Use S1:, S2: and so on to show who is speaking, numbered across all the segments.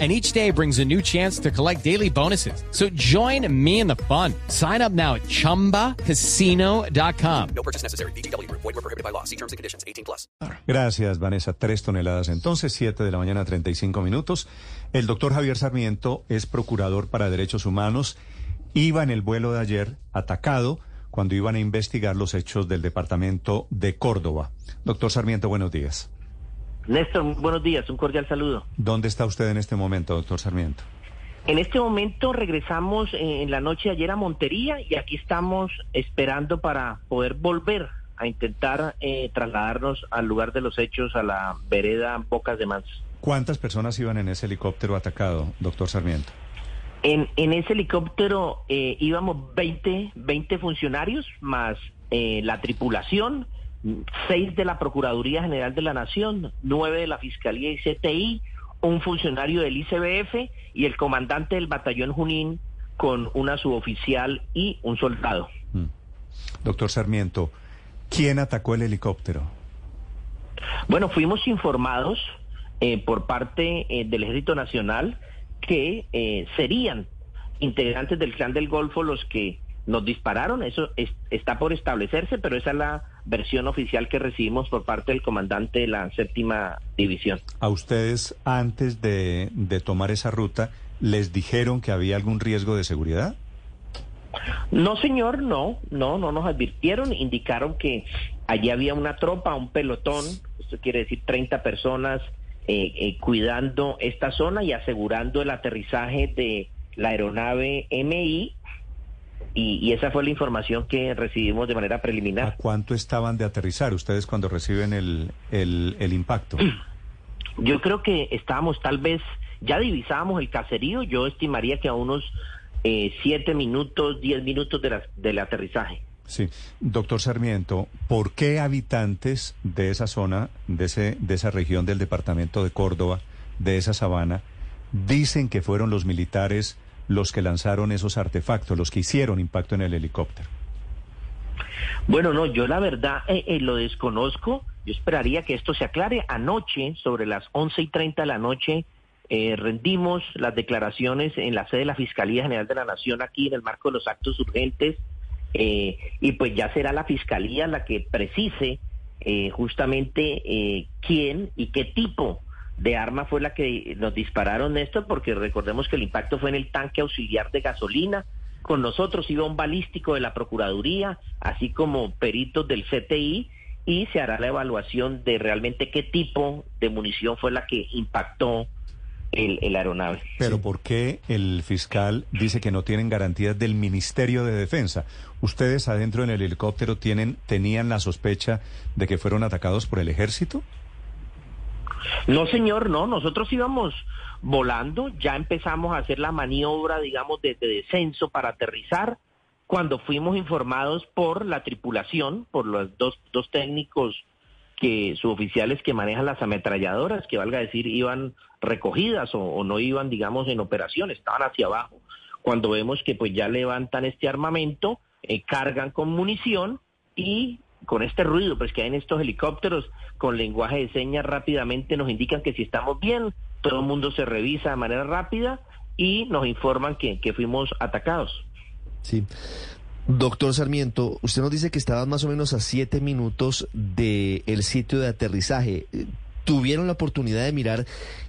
S1: and each day brings a new chance to collect daily bonuses. So join me in the fun. Sign up now at ChumbaCasino.com.
S2: No purchase necessary. BGW. Void were prohibited by law. See terms and conditions. 18 plus.
S3: Gracias, Vanessa. Tres toneladas. Entonces, siete de la mañana, 35 minutos. El doctor Javier Sarmiento es procurador para derechos humanos. Iba en el vuelo de ayer atacado cuando iban a investigar los hechos del departamento de Córdoba. Doctor Sarmiento, buenos días.
S4: Néstor, buenos días, un cordial saludo.
S3: ¿Dónde está usted en este momento, doctor Sarmiento?
S4: En este momento regresamos eh, en la noche de ayer a Montería y aquí estamos esperando para poder volver a intentar eh, trasladarnos al lugar de los hechos, a la vereda Bocas de Mans.
S3: ¿Cuántas personas iban en ese helicóptero atacado, doctor Sarmiento?
S4: En, en ese helicóptero eh, íbamos 20, 20 funcionarios más la tripulación seis de la Procuraduría General de la Nación, nueve de la Fiscalía y CTI, un funcionario del ICBF y el comandante del batallón Junín con una suboficial y un soldado. Mm.
S3: Doctor Sarmiento, ¿quién atacó el helicóptero?
S4: Bueno, fuimos informados eh, por parte eh, del Ejército Nacional que eh, serían integrantes del clan del Golfo los que nos dispararon. Eso está por establecerse, pero esa es la versión oficial que recibimos por parte del comandante de la séptima división.
S3: ¿A ustedes antes de, tomar esa ruta les dijeron que había algún riesgo de seguridad?
S4: No, señor, no, no, no nos advirtieron, indicaron que allí había una tropa, un pelotón, esto quiere decir 30 personas eh, eh, cuidando esta zona y asegurando el aterrizaje de la aeronave MI y, esa fue la información que recibimos de manera preliminar.
S3: ¿A cuánto estaban de aterrizar ustedes cuando reciben el, el, impacto?
S4: Yo creo que estábamos tal vez, ya divisábamos el caserío, yo estimaría que a unos eh, siete minutos, diez minutos de del aterrizaje.
S3: Sí, doctor Sarmiento, ¿por qué habitantes de esa zona, de, ese, de esa región del departamento de Córdoba, de esa sabana, dicen que fueron los militares los que lanzaron esos artefactos, los que hicieron impacto en el helicóptero?
S4: Bueno, no, yo la verdad eh, eh, lo desconozco. Yo esperaría que esto se aclare. Anoche, sobre las once y treinta de la noche, eh, rendimos las declaraciones en la sede de la Fiscalía General de la Nación aquí en el marco de los actos urgentes. y pues ya será la Fiscalía la que precise justamente quién y qué tipo de arma fue la que nos dispararon esto, porque recordemos que el impacto fue en el tanque auxiliar de gasolina. Con nosotros iba un balístico de la Procuraduría, así como peritos del CTI, y se hará la evaluación de realmente qué tipo de munición fue la que impactó el, aeronave.
S3: Pero ¿por qué el fiscal dice que no tienen garantías del Ministerio de Defensa? ¿Ustedes adentro en el helicóptero tienen, tenían la sospecha de que fueron atacados por el ejército?
S4: No, señor, no, nosotros íbamos volando, ya empezamos a hacer la maniobra, digamos, de, descenso para aterrizar, cuando fuimos informados por la tripulación, por los dos, dos técnicos que suboficiales que manejan las ametralladoras, que valga decir, iban recogidas o, no iban, digamos, en operación, estaban hacia abajo. Cuando vemos que pues ya levantan este armamento, eh, cargan con munición y con este ruido pues que hay en estos helicópteros con lenguaje de señas rápidamente nos indican que si estamos bien, todo el mundo se revisa de manera rápida y nos informan que, fuimos atacados.
S5: Sí. Doctor Sarmiento, usted nos dice que estaban más o menos a siete minutos del el sitio de aterrizaje. ¿Tuvieron la oportunidad de mirar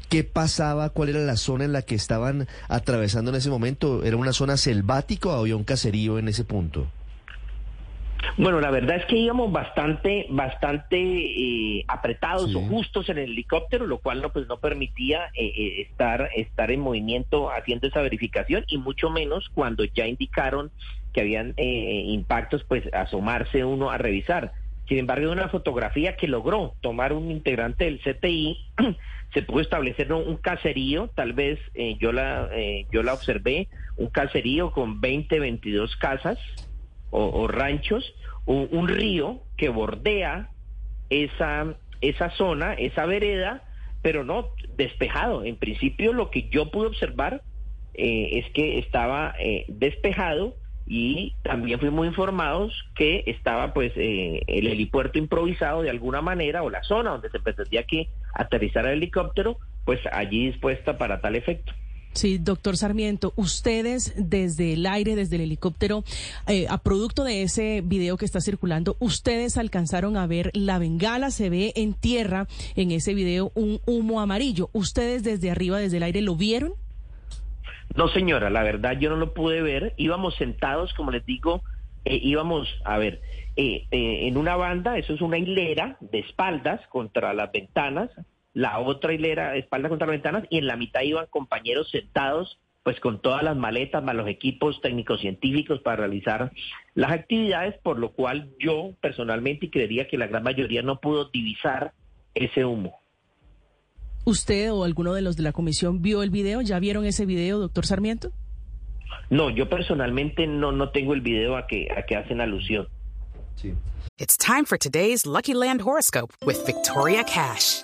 S5: qué pasaba, cuál era la zona en la que estaban atravesando en ese momento? ¿Era una zona selvática o había un caserío en ese punto?
S4: Bueno, la verdad es que íbamos bastante, bastante eh, apretados o justos en el helicóptero, lo cual no, pues, no permitía eh, eh, estar, estar en movimiento haciendo esa verificación y mucho menos cuando ya indicaron que habían impactos, pues asomarse uno a revisar. Sin embargo, una fotografía que logró tomar un integrante del CTI, se pudo establecer un caserío, tal vez yo la yo la observé, un caserío con 20, 22 casas o, ranchos, un, río que bordea esa, esa zona, esa vereda, pero no despejado. En principio lo que yo pude observar eh, es que estaba eh, despejado y también fuimos informados que estaba pues eh, el helipuerto improvisado de alguna manera o la zona donde se pretendía que aterrizara el helicóptero pues allí dispuesta para tal efecto.
S6: Sí, doctor Sarmiento, ustedes desde el aire, desde el helicóptero, eh, a producto de ese video que está circulando, ustedes alcanzaron a ver la bengala, se ve en tierra en ese video un humo amarillo. ¿Ustedes desde arriba, desde el aire, lo vieron?
S4: No, señora, la verdad yo no lo pude ver. Íbamos sentados, como les digo, eh, íbamos, a ver, eh, eh, en una banda, eso es una hilera de espaldas contra las ventanas, la otra hilera de espaldas contra las ventanas, y en la mitad iban compañeros sentados, pues con todas las maletas, más los equipos técnicos científicos para realizar las actividades, por lo cual yo personalmente creería que la gran mayoría no pudo divisar ese humo.
S6: ¿Usted o alguno de los de la comisión vio el video? ¿Ya vieron ese video, doctor Sarmiento?
S4: No, yo personalmente no, no tengo el video a que, a que hacen alusión.
S5: Sí.
S7: It's time for today's Lucky Land horoscope with Victoria Cash.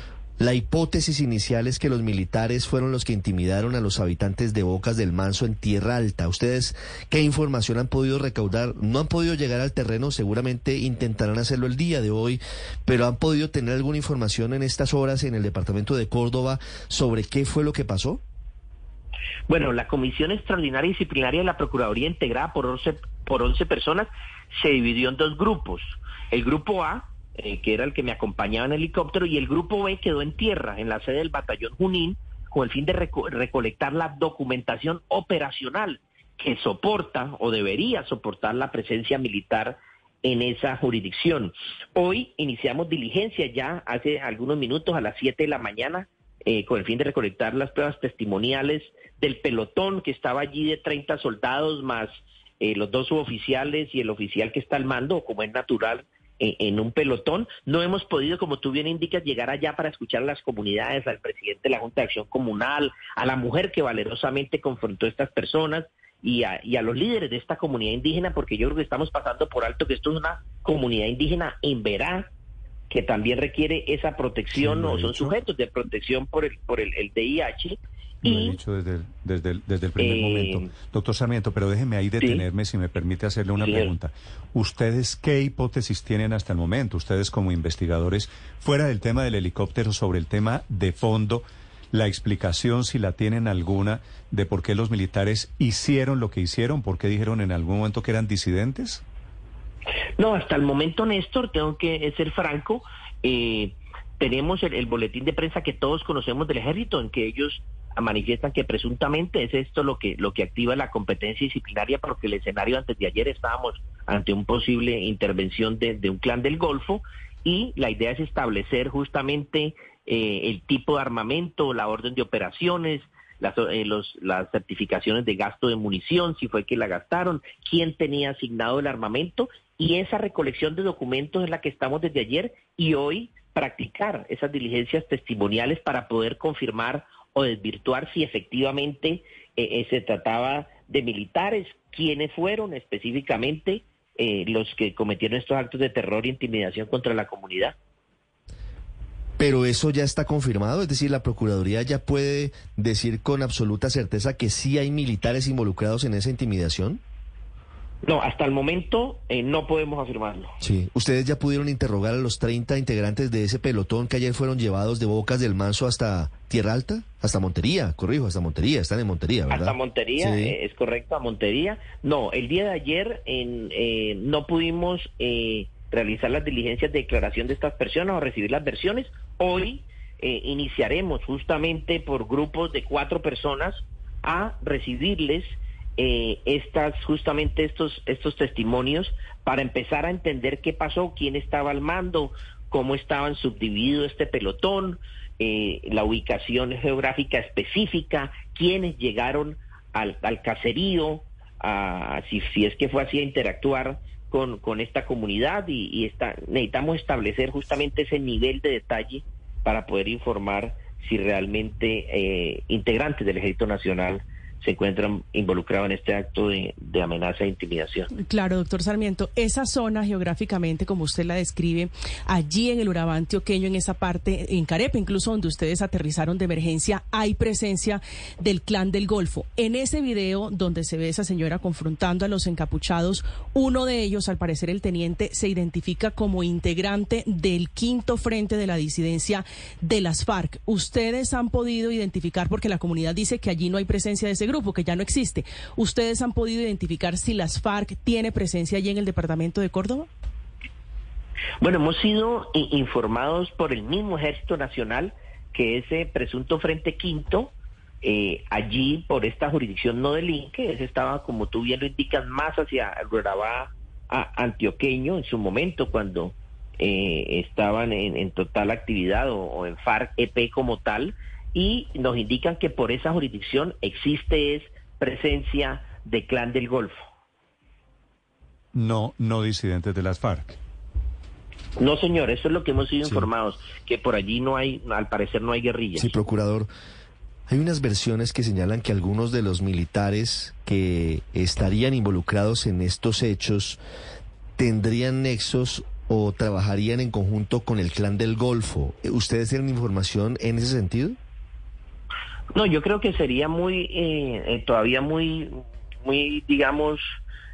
S5: la hipótesis inicial es que los militares fueron los que intimidaron a los habitantes de Bocas del Manso en Tierra Alta. ¿Ustedes qué información han podido recaudar? No han podido llegar al terreno, seguramente intentarán hacerlo el día de hoy, pero han podido tener alguna información en estas horas en el departamento de Córdoba sobre qué fue lo que pasó?
S4: Bueno, la Comisión Extraordinaria Disciplinaria de la Procuraduría, integrada por 11, por 11 personas, se dividió en dos grupos. El grupo A, eh, que era el que me acompañaba en helicóptero, y el grupo B quedó en tierra, en la sede del batallón Junín, con el fin de reco recolectar la documentación operacional que soporta o debería soportar la presencia militar en esa jurisdicción. Hoy iniciamos diligencia ya hace algunos minutos a las 7 de la mañana eh, con el fin de recolectar las pruebas testimoniales del pelotón que estaba allí de 30 soldados más eh, los dos suboficiales y el oficial que está al mando, como es natural, en un pelotón. No hemos podido, como tú bien indicas, llegar allá para escuchar a las comunidades, al presidente de la Junta de Acción Comunal, a la mujer que valerosamente confrontó a estas personas y a, y a los líderes de esta comunidad indígena, porque yo creo que estamos pasando por alto que esto es una comunidad indígena en Verá, que también requiere esa protección
S3: Sí,
S4: o son
S3: dicho.
S4: sujetos de protección por el, por el, el DIH.
S3: Lo he dicho desde el, desde el, desde el primer
S4: Eh,
S3: momento. Doctor Sarmiento, pero déjeme ahí detenerme si me permite hacerle una
S4: Sí,
S3: pregunta. ¿Ustedes qué hipótesis tienen hasta el momento? Ustedes como investigadores, fuera del tema del helicóptero, sobre el tema de fondo, la explicación, si la tienen alguna, de por qué los militares hicieron lo que hicieron, por qué dijeron en algún momento que eran disidentes?
S4: No, hasta el momento, Néstor, tengo que ser franco. eh, tenemos el, el boletín de prensa que todos conocemos del ejército, en que ellos manifiestan que presuntamente es esto lo que lo que activa la competencia disciplinaria, porque el escenario antes de ayer estábamos ante un posible intervención de, de un clan del Golfo y la idea es establecer justamente eh, el tipo de armamento, la orden de operaciones, las, eh, los- las certificaciones de gasto de munición, si fue que la gastaron, quién tenía asignado el armamento y esa recolección de documentos es la que estamos desde ayer y hoy practicar esas diligencias testimoniales para poder confirmar o desvirtuar si efectivamente eh, eh, se trataba de militares, quiénes fueron específicamente eh, los que cometieron estos actos de terror e intimidación contra la comunidad.
S5: Pero eso ya está confirmado, es decir, la Procuraduría ya puede decir con absoluta certeza que sí hay militares involucrados en esa intimidación.
S4: No, hasta el momento eh, no podemos afirmarlo.
S5: Sí. ¿Ustedes ya pudieron interrogar a los 30 integrantes de ese pelotón que ayer fueron llevados de Bocas del Manso hasta Tierra Alta? Hasta Montería, corrijo, hasta Montería, están en Montería, ¿verdad?
S4: Hasta Montería,
S5: Sí.
S4: eh, es correcto, a Montería. No, el día de ayer en, eh, no pudimos eh, realizar las diligencias de declaración de estas personas o recibir las versiones. Hoy eh, iniciaremos justamente por grupos de cuatro personas a recibirles eh, estas justamente estos estos testimonios para empezar a entender qué pasó, quién estaba al mando, cómo estaban subdividido este pelotón, eh, la ubicación geográfica específica, quiénes llegaron al, al caserío, a, si, si es que fue así a interactuar con, con esta comunidad y, y está, necesitamos establecer justamente ese nivel de detalle para poder informar si realmente eh, integrantes del Ejército Nacional se encuentran involucrados en este acto de, amenaza e intimidación.
S6: Claro, doctor Sarmiento, esa zona geográficamente, como usted la describe, allí en el Urabá antioqueño, en esa parte, en Carepa, incluso donde ustedes aterrizaron de emergencia, hay presencia del clan del Golfo. En ese video donde se ve esa señora confrontando a los encapuchados, uno de ellos, al parecer el teniente, se identifica como integrante del quinto frente de la disidencia de las FARC. Ustedes han podido identificar, porque la comunidad dice que allí no hay presencia de ese grupo que ya no existe. ¿Ustedes han podido identificar si las FARC tiene presencia allí en el departamento de Córdoba?
S4: Bueno, hemos sido informados por el mismo Ejército Nacional que ese presunto Frente Quinto, eh, allí por esta jurisdicción no delinque, ese estaba, como tú bien lo indicas, más hacia el Rurabá antioqueño en su momento cuando eh, estaban en, total actividad o, o en FARC-EP como tal, y nos indican que por esa jurisdicción existe es presencia de clan del Golfo.
S3: No, no disidentes de las FARC.
S4: No, señor, eso es lo que hemos sido sí. informados, que por allí no hay, al parecer no hay guerrillas.
S5: Sí, procurador. Hay unas versiones que señalan que algunos de los militares que estarían involucrados en estos hechos tendrían nexos o trabajarían en conjunto con el clan del Golfo. ¿Ustedes tienen información en ese sentido?
S4: No, yo creo que sería muy, eh, todavía muy, muy, digamos,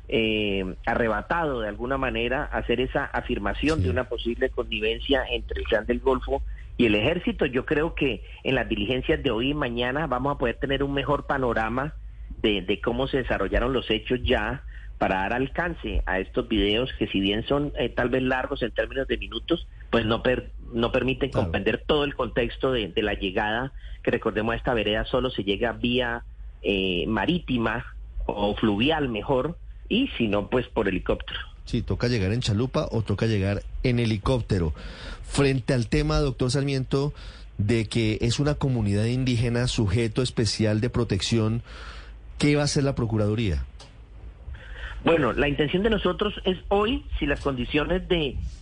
S4: eh, arrebatado de alguna manera hacer esa afirmación sí. de una posible connivencia entre el clan del Golfo y el ejército. Yo creo que en las diligencias de hoy y mañana vamos a poder tener un mejor panorama de, de cómo se desarrollaron los hechos ya para dar alcance a estos videos que si bien son eh, tal vez largos en términos de minutos, pues no, per, no permiten claro. comprender todo el contexto de, de, la llegada, que recordemos a esta vereda solo se llega vía eh, marítima o fluvial mejor, y si no, pues por helicóptero.
S5: Sí, toca llegar en chalupa o toca llegar en helicóptero. Frente al tema, doctor Sarmiento, de que es una comunidad indígena sujeto especial de protección, ¿qué va a hacer la Procuraduría?
S4: Bueno, la intención de nosotros es hoy, si las condiciones de,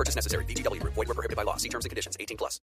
S2: purchase necessary. VGW, void, were prohibited by law. See terms and conditions 18 plus.